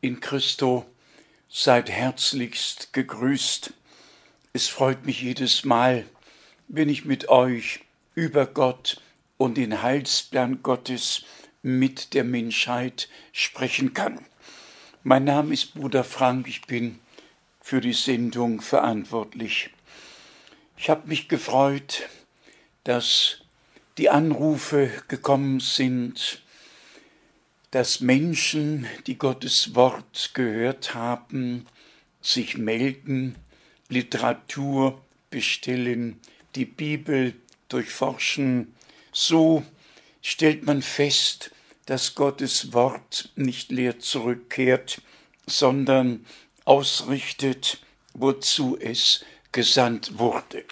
in Christo, seid herzlichst gegrüßt. Es freut mich jedes Mal, wenn ich mit euch über Gott und den Heilsplan Gottes mit der Menschheit sprechen kann. Mein Name ist Bruder Frank, ich bin für die Sendung verantwortlich. Ich habe mich gefreut, dass die Anrufe gekommen sind, dass Menschen, die Gottes Wort gehört haben, sich melden, Literatur bestellen, die Bibel durchforschen. So stellt man fest, dass Gottes Wort nicht leer zurückkehrt, sondern ausrichtet, wozu es gesandt wurde.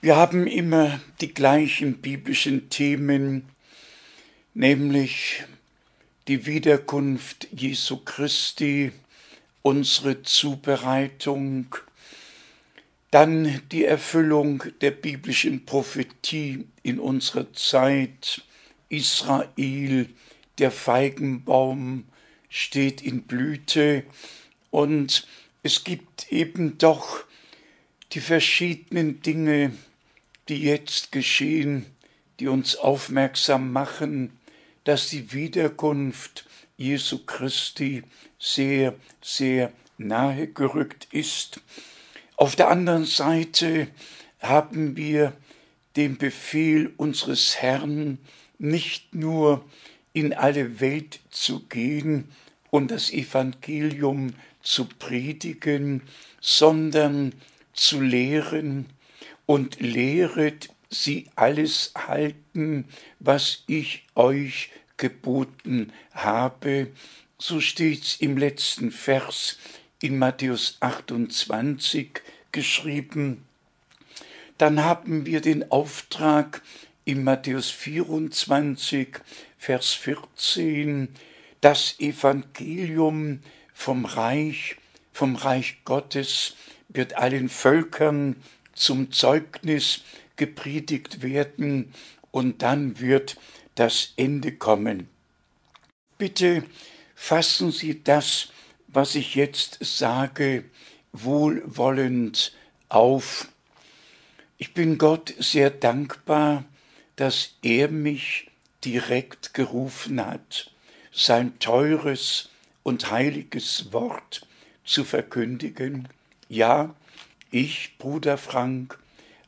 Wir haben immer die gleichen biblischen Themen, nämlich die Wiederkunft Jesu Christi, unsere Zubereitung, dann die Erfüllung der biblischen Prophetie in unserer Zeit, Israel, der Feigenbaum steht in Blüte. Und es gibt eben doch die verschiedenen Dinge, die jetzt geschehen, die uns aufmerksam machen, dass die Wiederkunft Jesu Christi sehr, sehr nahe gerückt ist. Auf der anderen Seite haben wir den Befehl unseres Herrn, nicht nur in alle Welt zu gehen und das Evangelium zu predigen, sondern zu lehren und lehret sie alles halten, was ich euch geboten habe. So steht's im letzten Vers in Matthäus 28 geschrieben. Dann haben wir den Auftrag in Matthäus 24, Vers 14, das Evangelium vom Reich, vom Reich Gottes wird allen Völkern zum Zeugnis gepredigt werden und dann wird das Ende kommen. Bitte fassen Sie das, was ich jetzt sage, wohlwollend auf. Ich bin Gott sehr dankbar, dass er mich direkt gerufen hat, sein teures und heiliges Wort zu verkündigen ja, ich, Bruder Frank,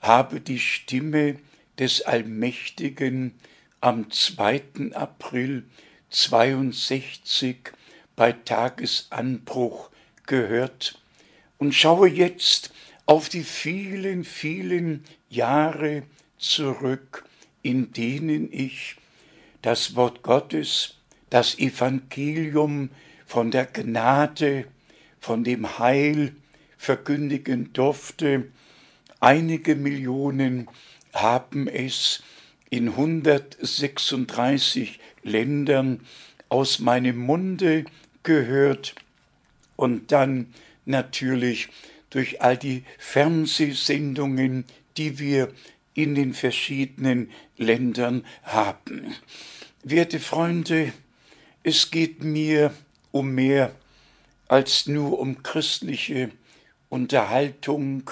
habe die Stimme des Allmächtigen am 2. April 62 bei Tagesanbruch gehört und schaue jetzt auf die vielen, vielen Jahre zurück, in denen ich das Wort Gottes, das Evangelium von der Gnade, von dem Heil, verkündigen durfte. Einige Millionen haben es in 136 Ländern aus meinem Munde gehört und dann natürlich durch all die Fernsehsendungen, die wir in den verschiedenen Ländern haben. Werte Freunde, es geht mir um mehr als nur um christliche Unterhaltung.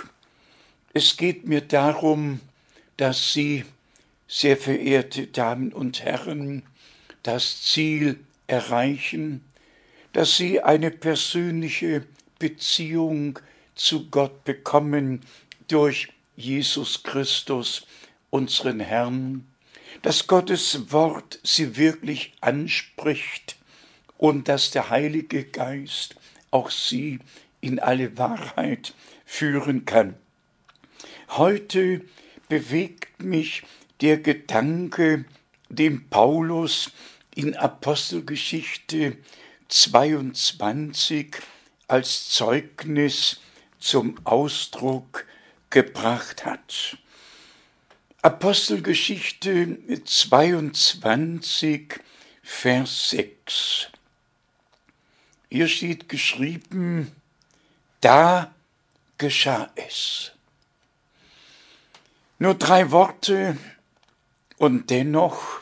Es geht mir darum, dass Sie, sehr verehrte Damen und Herren, das Ziel erreichen, dass Sie eine persönliche Beziehung zu Gott bekommen durch Jesus Christus, unseren Herrn, dass Gottes Wort Sie wirklich anspricht und dass der Heilige Geist auch Sie in alle Wahrheit führen kann. Heute bewegt mich der Gedanke, den Paulus in Apostelgeschichte 22 als Zeugnis zum Ausdruck gebracht hat. Apostelgeschichte 22, Vers 6. Hier steht geschrieben, da geschah es. Nur drei Worte und dennoch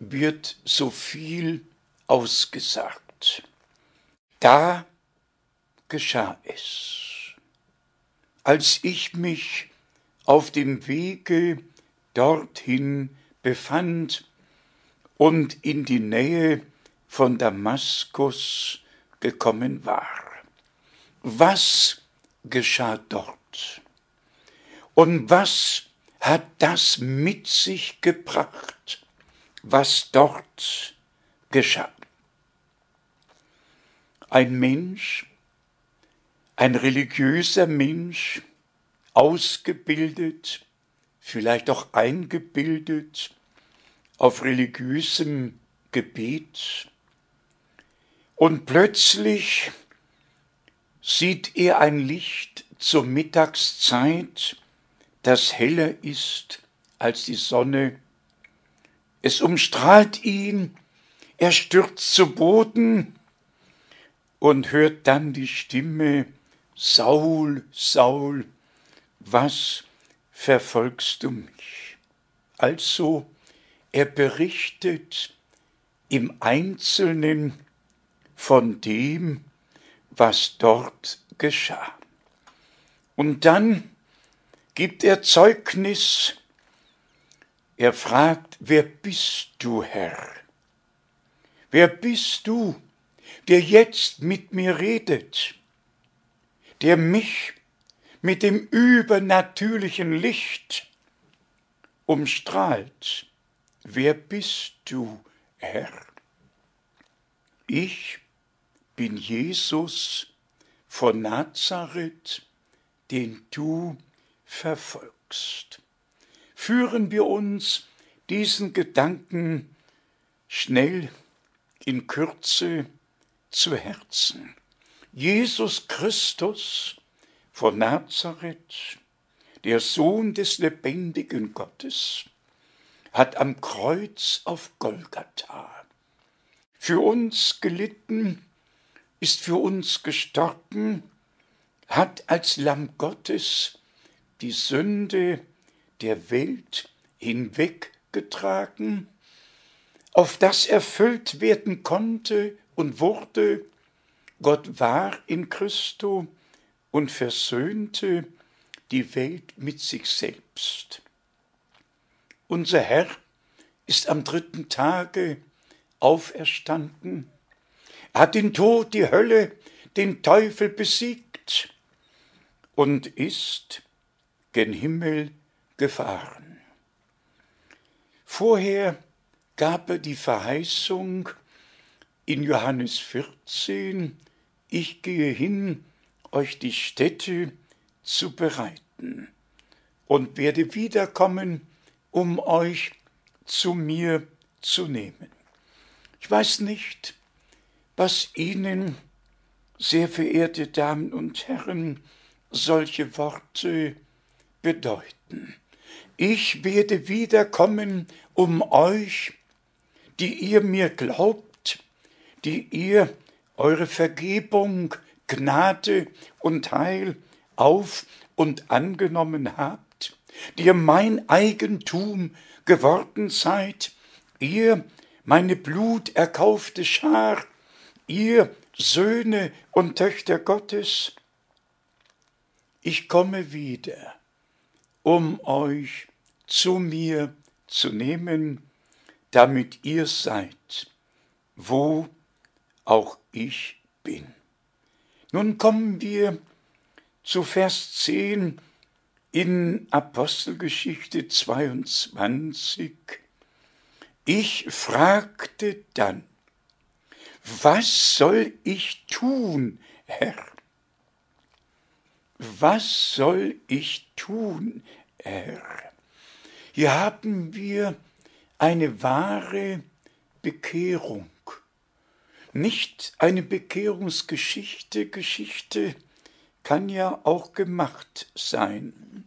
wird so viel ausgesagt. Da geschah es. Als ich mich auf dem Wege dorthin befand und in die Nähe von Damaskus gekommen war. Was geschah dort? Und was hat das mit sich gebracht, was dort geschah? Ein Mensch, ein religiöser Mensch, ausgebildet, vielleicht auch eingebildet auf religiösem Gebet. Und plötzlich sieht er ein Licht zur Mittagszeit, das heller ist als die Sonne. Es umstrahlt ihn, er stürzt zu Boden und hört dann die Stimme Saul, Saul, was verfolgst du mich? Also, er berichtet im Einzelnen von dem, was dort geschah. Und dann gibt er Zeugnis, er fragt, wer bist du, Herr? Wer bist du, der jetzt mit mir redet, der mich mit dem übernatürlichen Licht umstrahlt. Wer bist du, Herr? Ich bin Jesus von Nazareth, den du verfolgst. Führen wir uns diesen Gedanken schnell in Kürze zu Herzen. Jesus Christus von Nazareth, der Sohn des lebendigen Gottes, hat am Kreuz auf Golgatha für uns gelitten, ist für uns gestorben, hat als Lamm Gottes die Sünde der Welt hinweggetragen, auf das erfüllt werden konnte und wurde, Gott war in Christo, und versöhnte die Welt mit sich selbst. Unser Herr ist am dritten Tage auferstanden, er hat den Tod, die Hölle, den Teufel besiegt und ist gen Himmel gefahren. Vorher gab er die Verheißung in Johannes 14, ich gehe hin euch die Stätte zu bereiten und werde wiederkommen, um euch zu mir zu nehmen. Ich weiß nicht, was Ihnen, sehr verehrte Damen und Herren, solche Worte bedeuten. Ich werde wiederkommen, um euch, die ihr mir glaubt, die ihr eure Vergebung Gnade und Heil auf und angenommen habt, die ihr mein Eigentum geworden seid, ihr meine bluterkaufte Schar, ihr Söhne und Töchter Gottes, ich komme wieder, um euch zu mir zu nehmen, damit ihr seid, wo auch ich bin. Nun kommen wir zu Vers 10 in Apostelgeschichte 22. Ich fragte dann, was soll ich tun, Herr? Was soll ich tun, Herr? Hier haben wir eine wahre Bekehrung. nicht eine Bekehrungsgeschichte. Geschichte kann ja auch gemacht sein.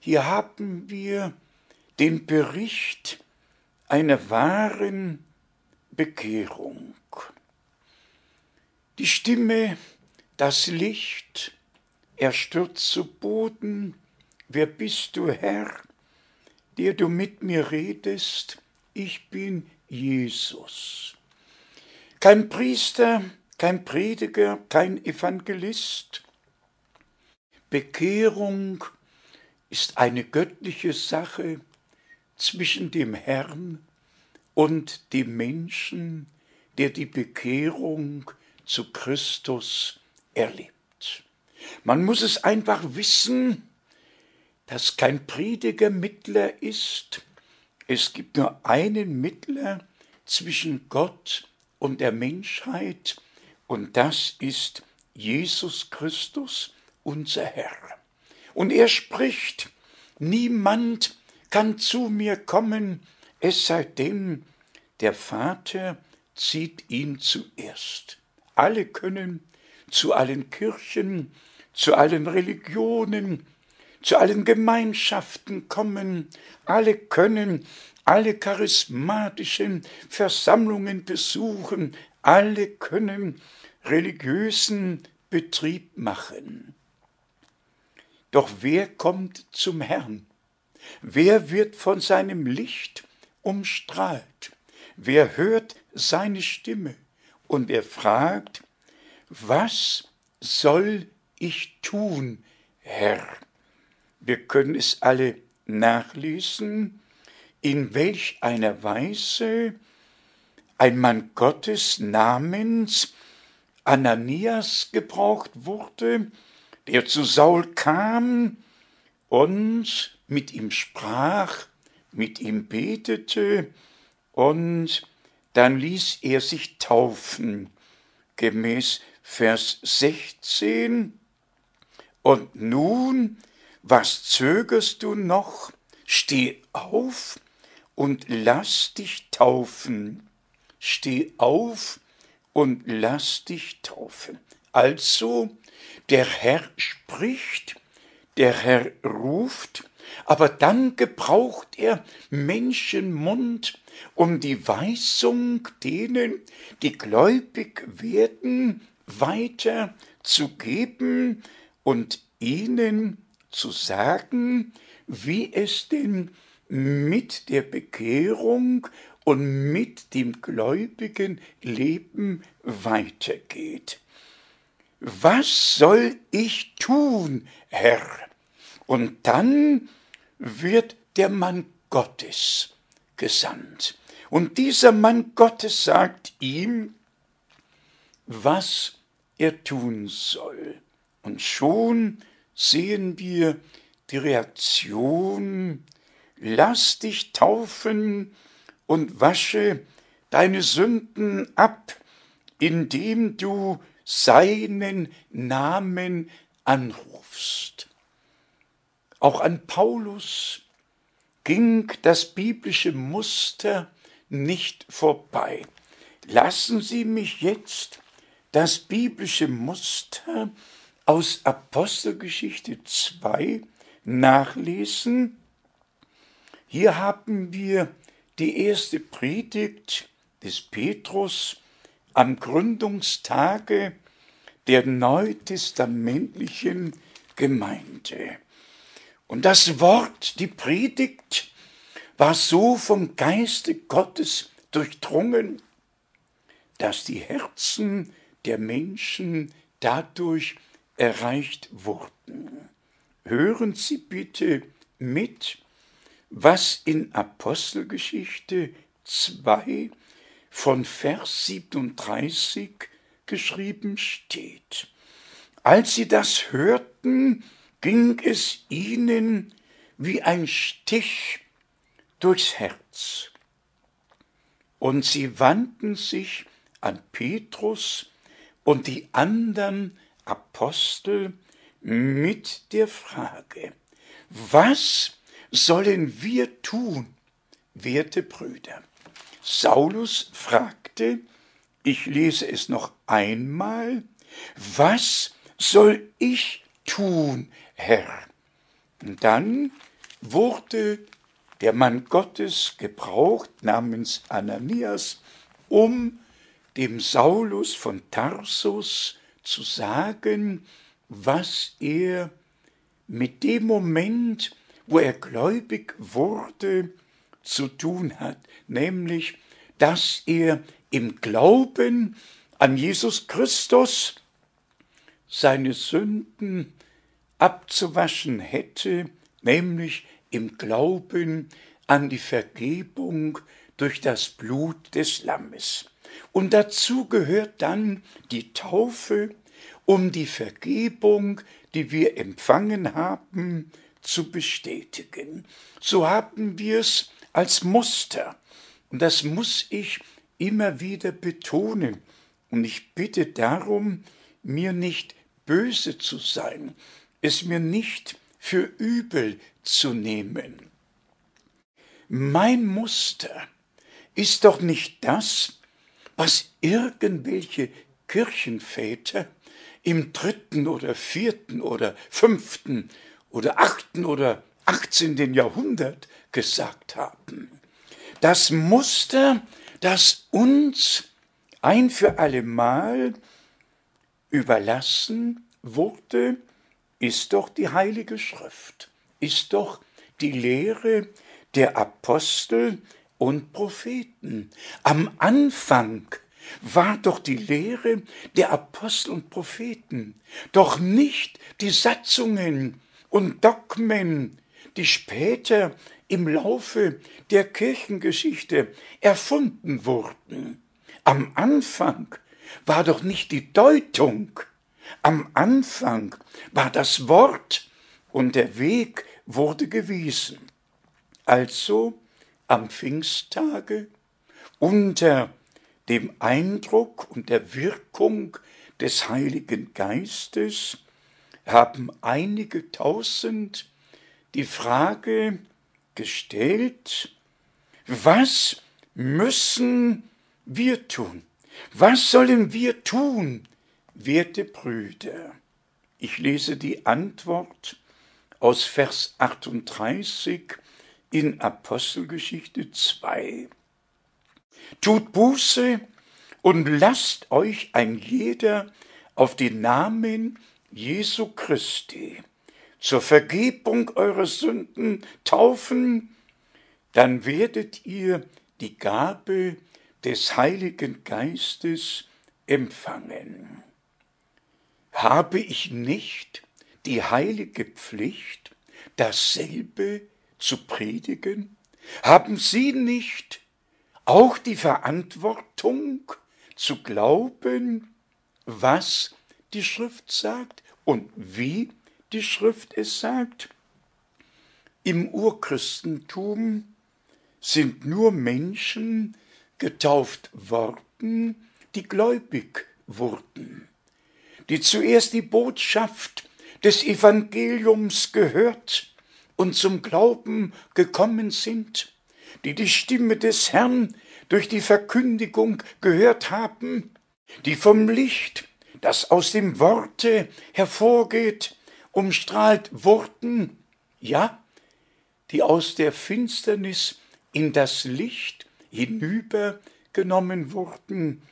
Hier haben wir den Bericht einer wahren Bekehrung. Die Stimme, das Licht, er stürzt zu Boden. Wer bist du, Herr, der du mit mir redest? Ich bin Jesus. Kein Priester, kein Prediger, kein Evangelist. Bekehrung ist eine göttliche Sache zwischen dem Herrn und dem Menschen, der die Bekehrung zu Christus erlebt. Man muss es einfach wissen, dass kein Prediger Mittler ist. Es gibt nur einen Mittler zwischen Gott und der Menschheit, und das ist Jesus Christus, unser Herr. Und er spricht, niemand kann zu mir kommen, es sei denn, der Vater zieht ihn zuerst. Alle können zu allen Kirchen, zu allen Religionen, zu allen Gemeinschaften kommen, alle können alle charismatischen Versammlungen besuchen, alle können religiösen Betrieb machen. Doch wer kommt zum Herrn? Wer wird von seinem Licht umstrahlt? Wer hört seine Stimme? Und er fragt, was soll ich tun, Herr? Wir können es alle nachlesen, in welch einer Weise ein Mann Gottes namens Ananias gebraucht wurde, der zu Saul kam und mit ihm sprach, mit ihm betete, und dann ließ er sich taufen, gemäß Vers 16. Und nun, was zögerst du noch? Steh auf und lass dich taufen. Steh auf und lass dich taufen. Also, der Herr spricht, der Herr ruft, aber dann gebraucht er Menschenmund, um die Weisung denen, die gläubig werden, weiter zu geben und ihnen zu sagen, wie es denn mit der Bekehrung und mit dem gläubigen Leben weitergeht. Was soll ich tun, Herr? Und dann wird der Mann Gottes gesandt. Und dieser Mann Gottes sagt ihm, was er tun soll. Und schon sehen wir die Reaktion, lass dich taufen und wasche deine Sünden ab, indem du seinen Namen anrufst. Auch an Paulus ging das biblische Muster nicht vorbei. Lassen Sie mich jetzt das biblische Muster aus Apostelgeschichte 2 nachlesen. Hier haben wir die erste Predigt des Petrus am Gründungstage der neutestamentlichen Gemeinde. Und das Wort, die Predigt, war so vom Geiste Gottes durchdrungen, dass die Herzen der Menschen dadurch erreicht wurden. Hören Sie bitte mit, was in Apostelgeschichte 2 von Vers 37 geschrieben steht. Als sie das hörten, ging es ihnen wie ein Stich durchs Herz. Und sie wandten sich an Petrus und die anderen Apostel mit der Frage, was sollen wir tun, werte Brüder? Saulus fragte, Ich lese es noch einmal. Was soll ich tun, Herr? Und dann wurde der Mann Gottes gebraucht namens Ananias, um dem Saulus von Tarsus zu sagen, was er mit dem Moment, wo er gläubig wurde, zu tun hat, nämlich, dass er im Glauben an Jesus Christus seine Sünden abzuwaschen hätte, nämlich im Glauben an die Vergebung durch das Blut des Lammes. Und dazu gehört dann die Taufe, um die Vergebung, die wir empfangen haben, zu bestätigen. So haben wir es als Muster. Und das muss ich immer wieder betonen. Und ich bitte darum, mir nicht böse zu sein, es mir nicht für übel zu nehmen. Mein Muster ist doch nicht das, was irgendwelche Kirchenväter im dritten oder vierten oder fünften oder achten oder achtzehnten Jahrhundert gesagt haben. Das Muster, das uns ein für allemal überlassen wurde, ist doch die Heilige Schrift, ist doch die Lehre der Apostel und Propheten. Am Anfang war doch die Lehre der Apostel und Propheten, doch nicht die Satzungen und Dogmen, die später im Laufe der Kirchengeschichte erfunden wurden. Am Anfang war doch nicht die Deutung, am Anfang war das Wort und der Weg wurde gewiesen. Also am Pfingsttage unter dem Eindruck und der Wirkung des Heiligen Geistes haben einige tausend die Frage gestellt, was müssen wir tun? Was sollen wir tun, werte Brüder? Ich lese die Antwort aus Vers 38 in Apostelgeschichte 2. Tut Buße und lasst euch ein jeder auf den Namen Jesu Christi zur Vergebung eurer Sünden taufen, dann werdet ihr die Gabe des Heiligen Geistes empfangen. Habe ich nicht die heilige Pflicht, dasselbe zu predigen? Haben Sie nicht auch die Verantwortung zu glauben, was die Schrift sagt und wie die Schrift es sagt? Im Urchristentum sind nur Menschen getauft worden, die gläubig wurden, die zuerst die Botschaft des Evangeliums gehört und zum Glauben gekommen sind, die die Stimme des Herrn durch die Verkündigung gehört haben, die vom Licht, das aus dem Worte hervorgeht, umstrahlt wurden, ja, die aus der Finsternis in das Licht hinübergenommen wurden,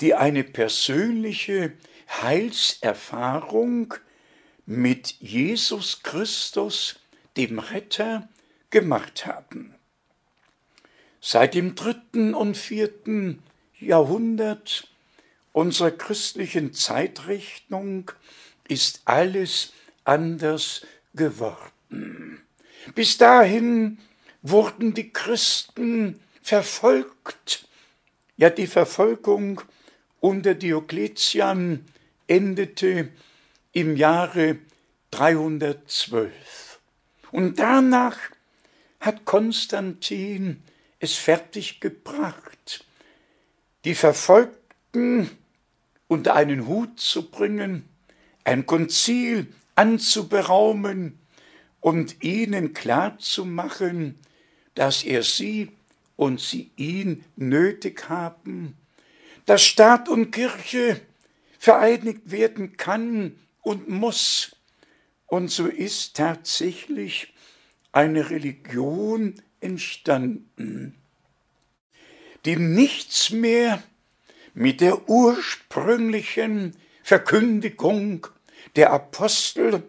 die eine persönliche Heilserfahrung mit Jesus Christus, dem Retter, gemacht haben. Seit dem dritten und vierten Jahrhundert unserer christlichen Zeitrechnung ist alles anders geworden. Bis dahin wurden die Christen verfolgt. Ja, die Verfolgung unter Diokletian endete im Jahre 312. Und danach hat Konstantin es fertiggebracht, die Verfolgten unter einen Hut zu bringen, ein Konzil anzuberaumen und ihnen klarzumachen, dass er sie und sie ihn nötig haben, dass Staat und Kirche vereinigt werden kann und muss. Und so ist tatsächlich eine Religion entstanden, die nichts mehr mit der ursprünglichen Verkündigung der Apostel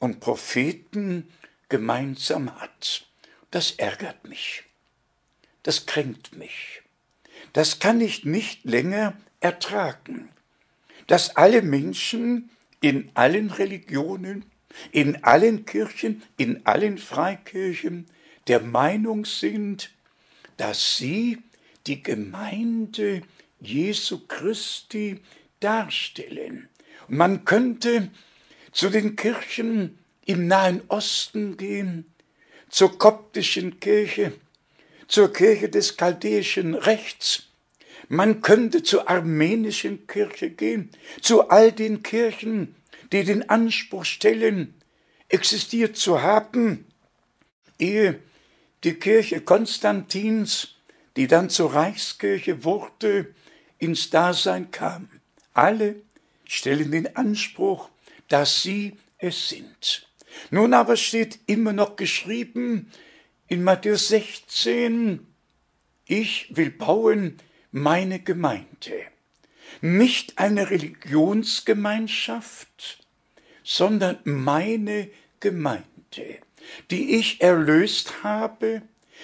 und Propheten gemeinsam hat. Das ärgert mich. Das kränkt mich. Das kann ich nicht länger ertragen, dass alle Menschen in allen Religionen, in allen Kirchen, in allen Freikirchen der Meinung sind, dass sie die Gemeinde Jesu Christi darstellen. Und man könnte zu den Kirchen im Nahen Osten gehen, zur koptischen Kirche, zur Kirche des chaldäischen Rechts. Man könnte zur armenischen Kirche gehen, zu all den Kirchen, die den Anspruch stellen, existiert zu haben, ehe die Kirche Konstantins, die dann zur Reichskirche wurde, ins Dasein kam. Alle stellen den Anspruch, dass sie es sind. Nun aber steht immer noch geschrieben in Matthäus 16, ich will bauen meine Gemeinde. Nicht eine Religionsgemeinschaft, sondern meine Gemeinde, die ich erlöst habe,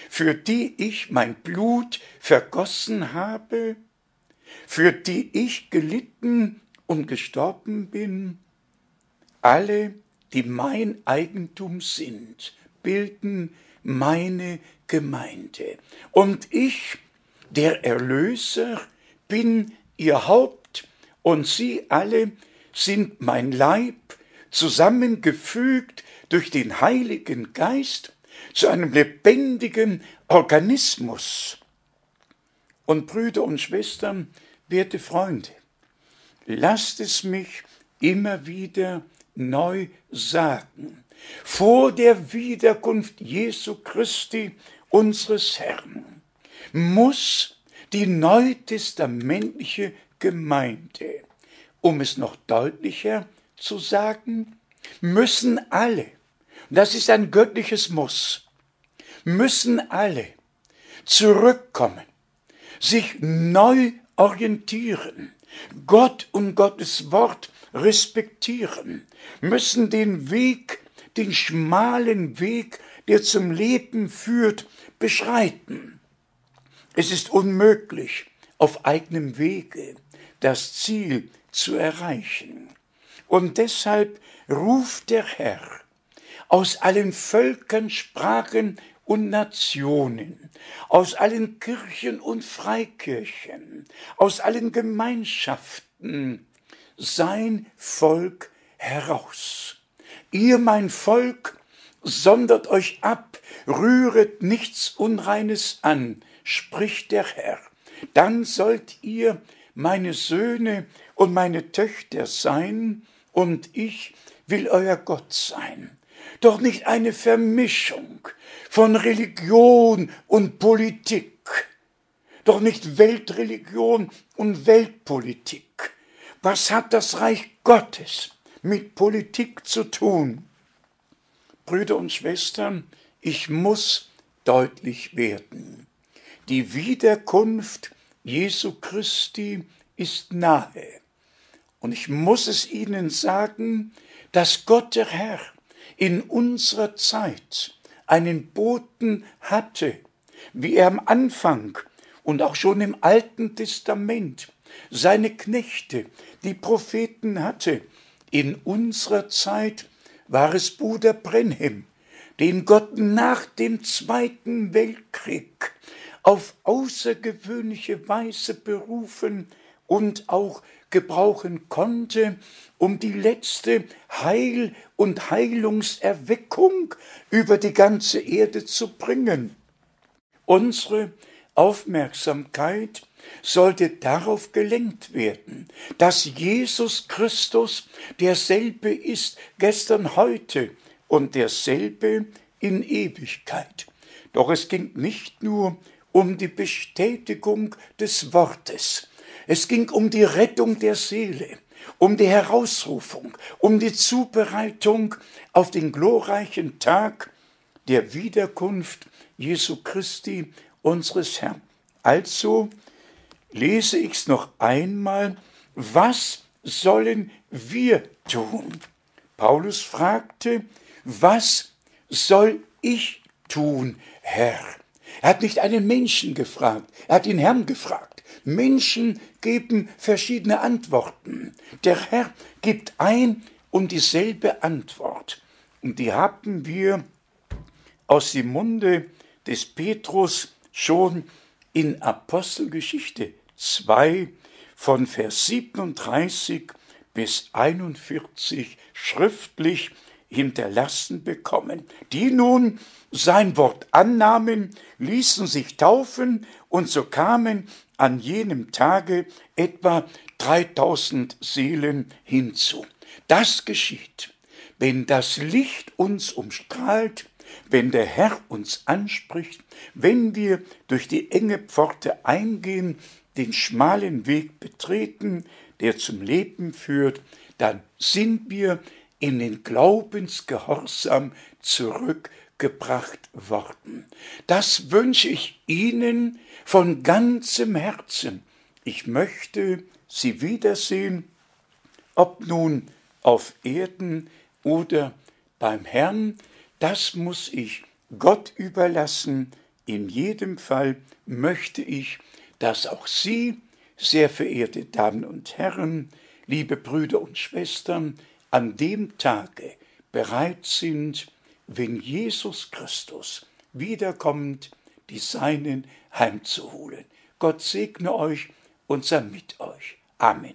für die ich mein Blut vergossen habe, für die ich gelitten und gestorben bin, alle die mein Eigentum sind, bilden meine Gemeinde. Und ich, der Erlöser, bin ihr Haupt und sie alle sind mein Leib, zusammengefügt durch den Heiligen Geist zu einem lebendigen Organismus. Und Brüder und Schwestern, werte Freunde, lasst es mich immer wieder neu sagen. Vor der Wiederkunft Jesu Christi, unseres Herrn, muss die neutestamentliche Gemeinde, um es noch deutlicher zu sagen, müssen alle, das ist ein göttliches Muss, müssen alle zurückkommen, sich neu orientieren, Gott und Gottes Wort respektieren, müssen den Weg, den schmalen Weg, der zum Leben führt, beschreiten. Es ist unmöglich, auf eigenem Wege das Ziel zu erreichen. Und deshalb ruft der Herr aus allen Völkern, Sprachen und Nationen, aus allen Kirchen und Freikirchen, aus allen Gemeinschaften sein Volk heraus. Ihr, mein Volk, sondert euch ab, rühret nichts Unreines an, spricht der Herr. Dann sollt ihr meine Söhne und meine Töchter sein, und ich will euer Gott sein. Doch nicht eine Vermischung von Religion und Politik, doch nicht Weltreligion und Weltpolitik. Was hat das Reich Gottes mit Politik zu tun? Brüder und Schwestern, ich muss deutlich werden. Die Wiederkunft Jesu Christi ist nahe. Und ich muss es Ihnen sagen, dass Gott der Herr in unserer Zeit einen Boten hatte, wie er am Anfang und auch schon im Alten Testament seine Knechte, die Propheten hatte. In unserer Zeit war es Bruder Brenhem, den Gott nach dem Zweiten Weltkrieg auf außergewöhnliche Weise berufen und auch gebrauchen konnte, um die letzte Heil- und Heilungserweckung über die ganze Erde zu bringen. Unsere Aufmerksamkeit sollte darauf gelenkt werden, dass Jesus Christus derselbe ist gestern, heute und derselbe in Ewigkeit. Doch es ging nicht nur um die Bestätigung des Wortes, Es ging um die Rettung der Seele, um die Herausrufung, um die Zubereitung auf den glorreichen Tag der Wiederkunft Jesu Christi, unseres Herrn. Also lese ich es noch einmal, was sollen wir tun? Paulus fragte, was soll ich tun, Herr? Er hat nicht einen Menschen gefragt, er hat den Herrn gefragt. Menschen geben verschiedene Antworten. Der Herr gibt ein und dieselbe Antwort. Und die haben wir aus dem Munde des Petrus schon in Apostelgeschichte 2 von Vers 37 bis 41 schriftlich hinterlassen bekommen, die nun sein Wort annahmen, ließen sich taufen und so kamen an jenem Tage etwa 3000 Seelen hinzu. Das geschieht, wenn das Licht uns umstrahlt, wenn der Herr uns anspricht, wenn wir durch die enge Pforte eingehen, den schmalen Weg betreten, der zum Leben führt, dann sind wir in den Glaubensgehorsam zurückgebracht worden. Das wünsche ich Ihnen von ganzem Herzen. Ich möchte Sie wiedersehen, ob nun auf Erden oder beim Herrn, das muss ich Gott überlassen. In jedem Fall möchte ich, dass auch Sie, sehr verehrte Damen und Herren, liebe Brüder und Schwestern, an dem Tage bereit sind, wenn Jesus Christus wiederkommt, die Seinen heimzuholen. Gott segne euch und sei mit euch. Amen.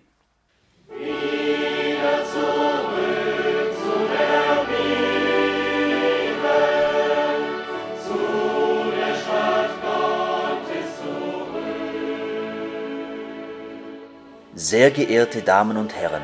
Sehr geehrte Damen und Herren,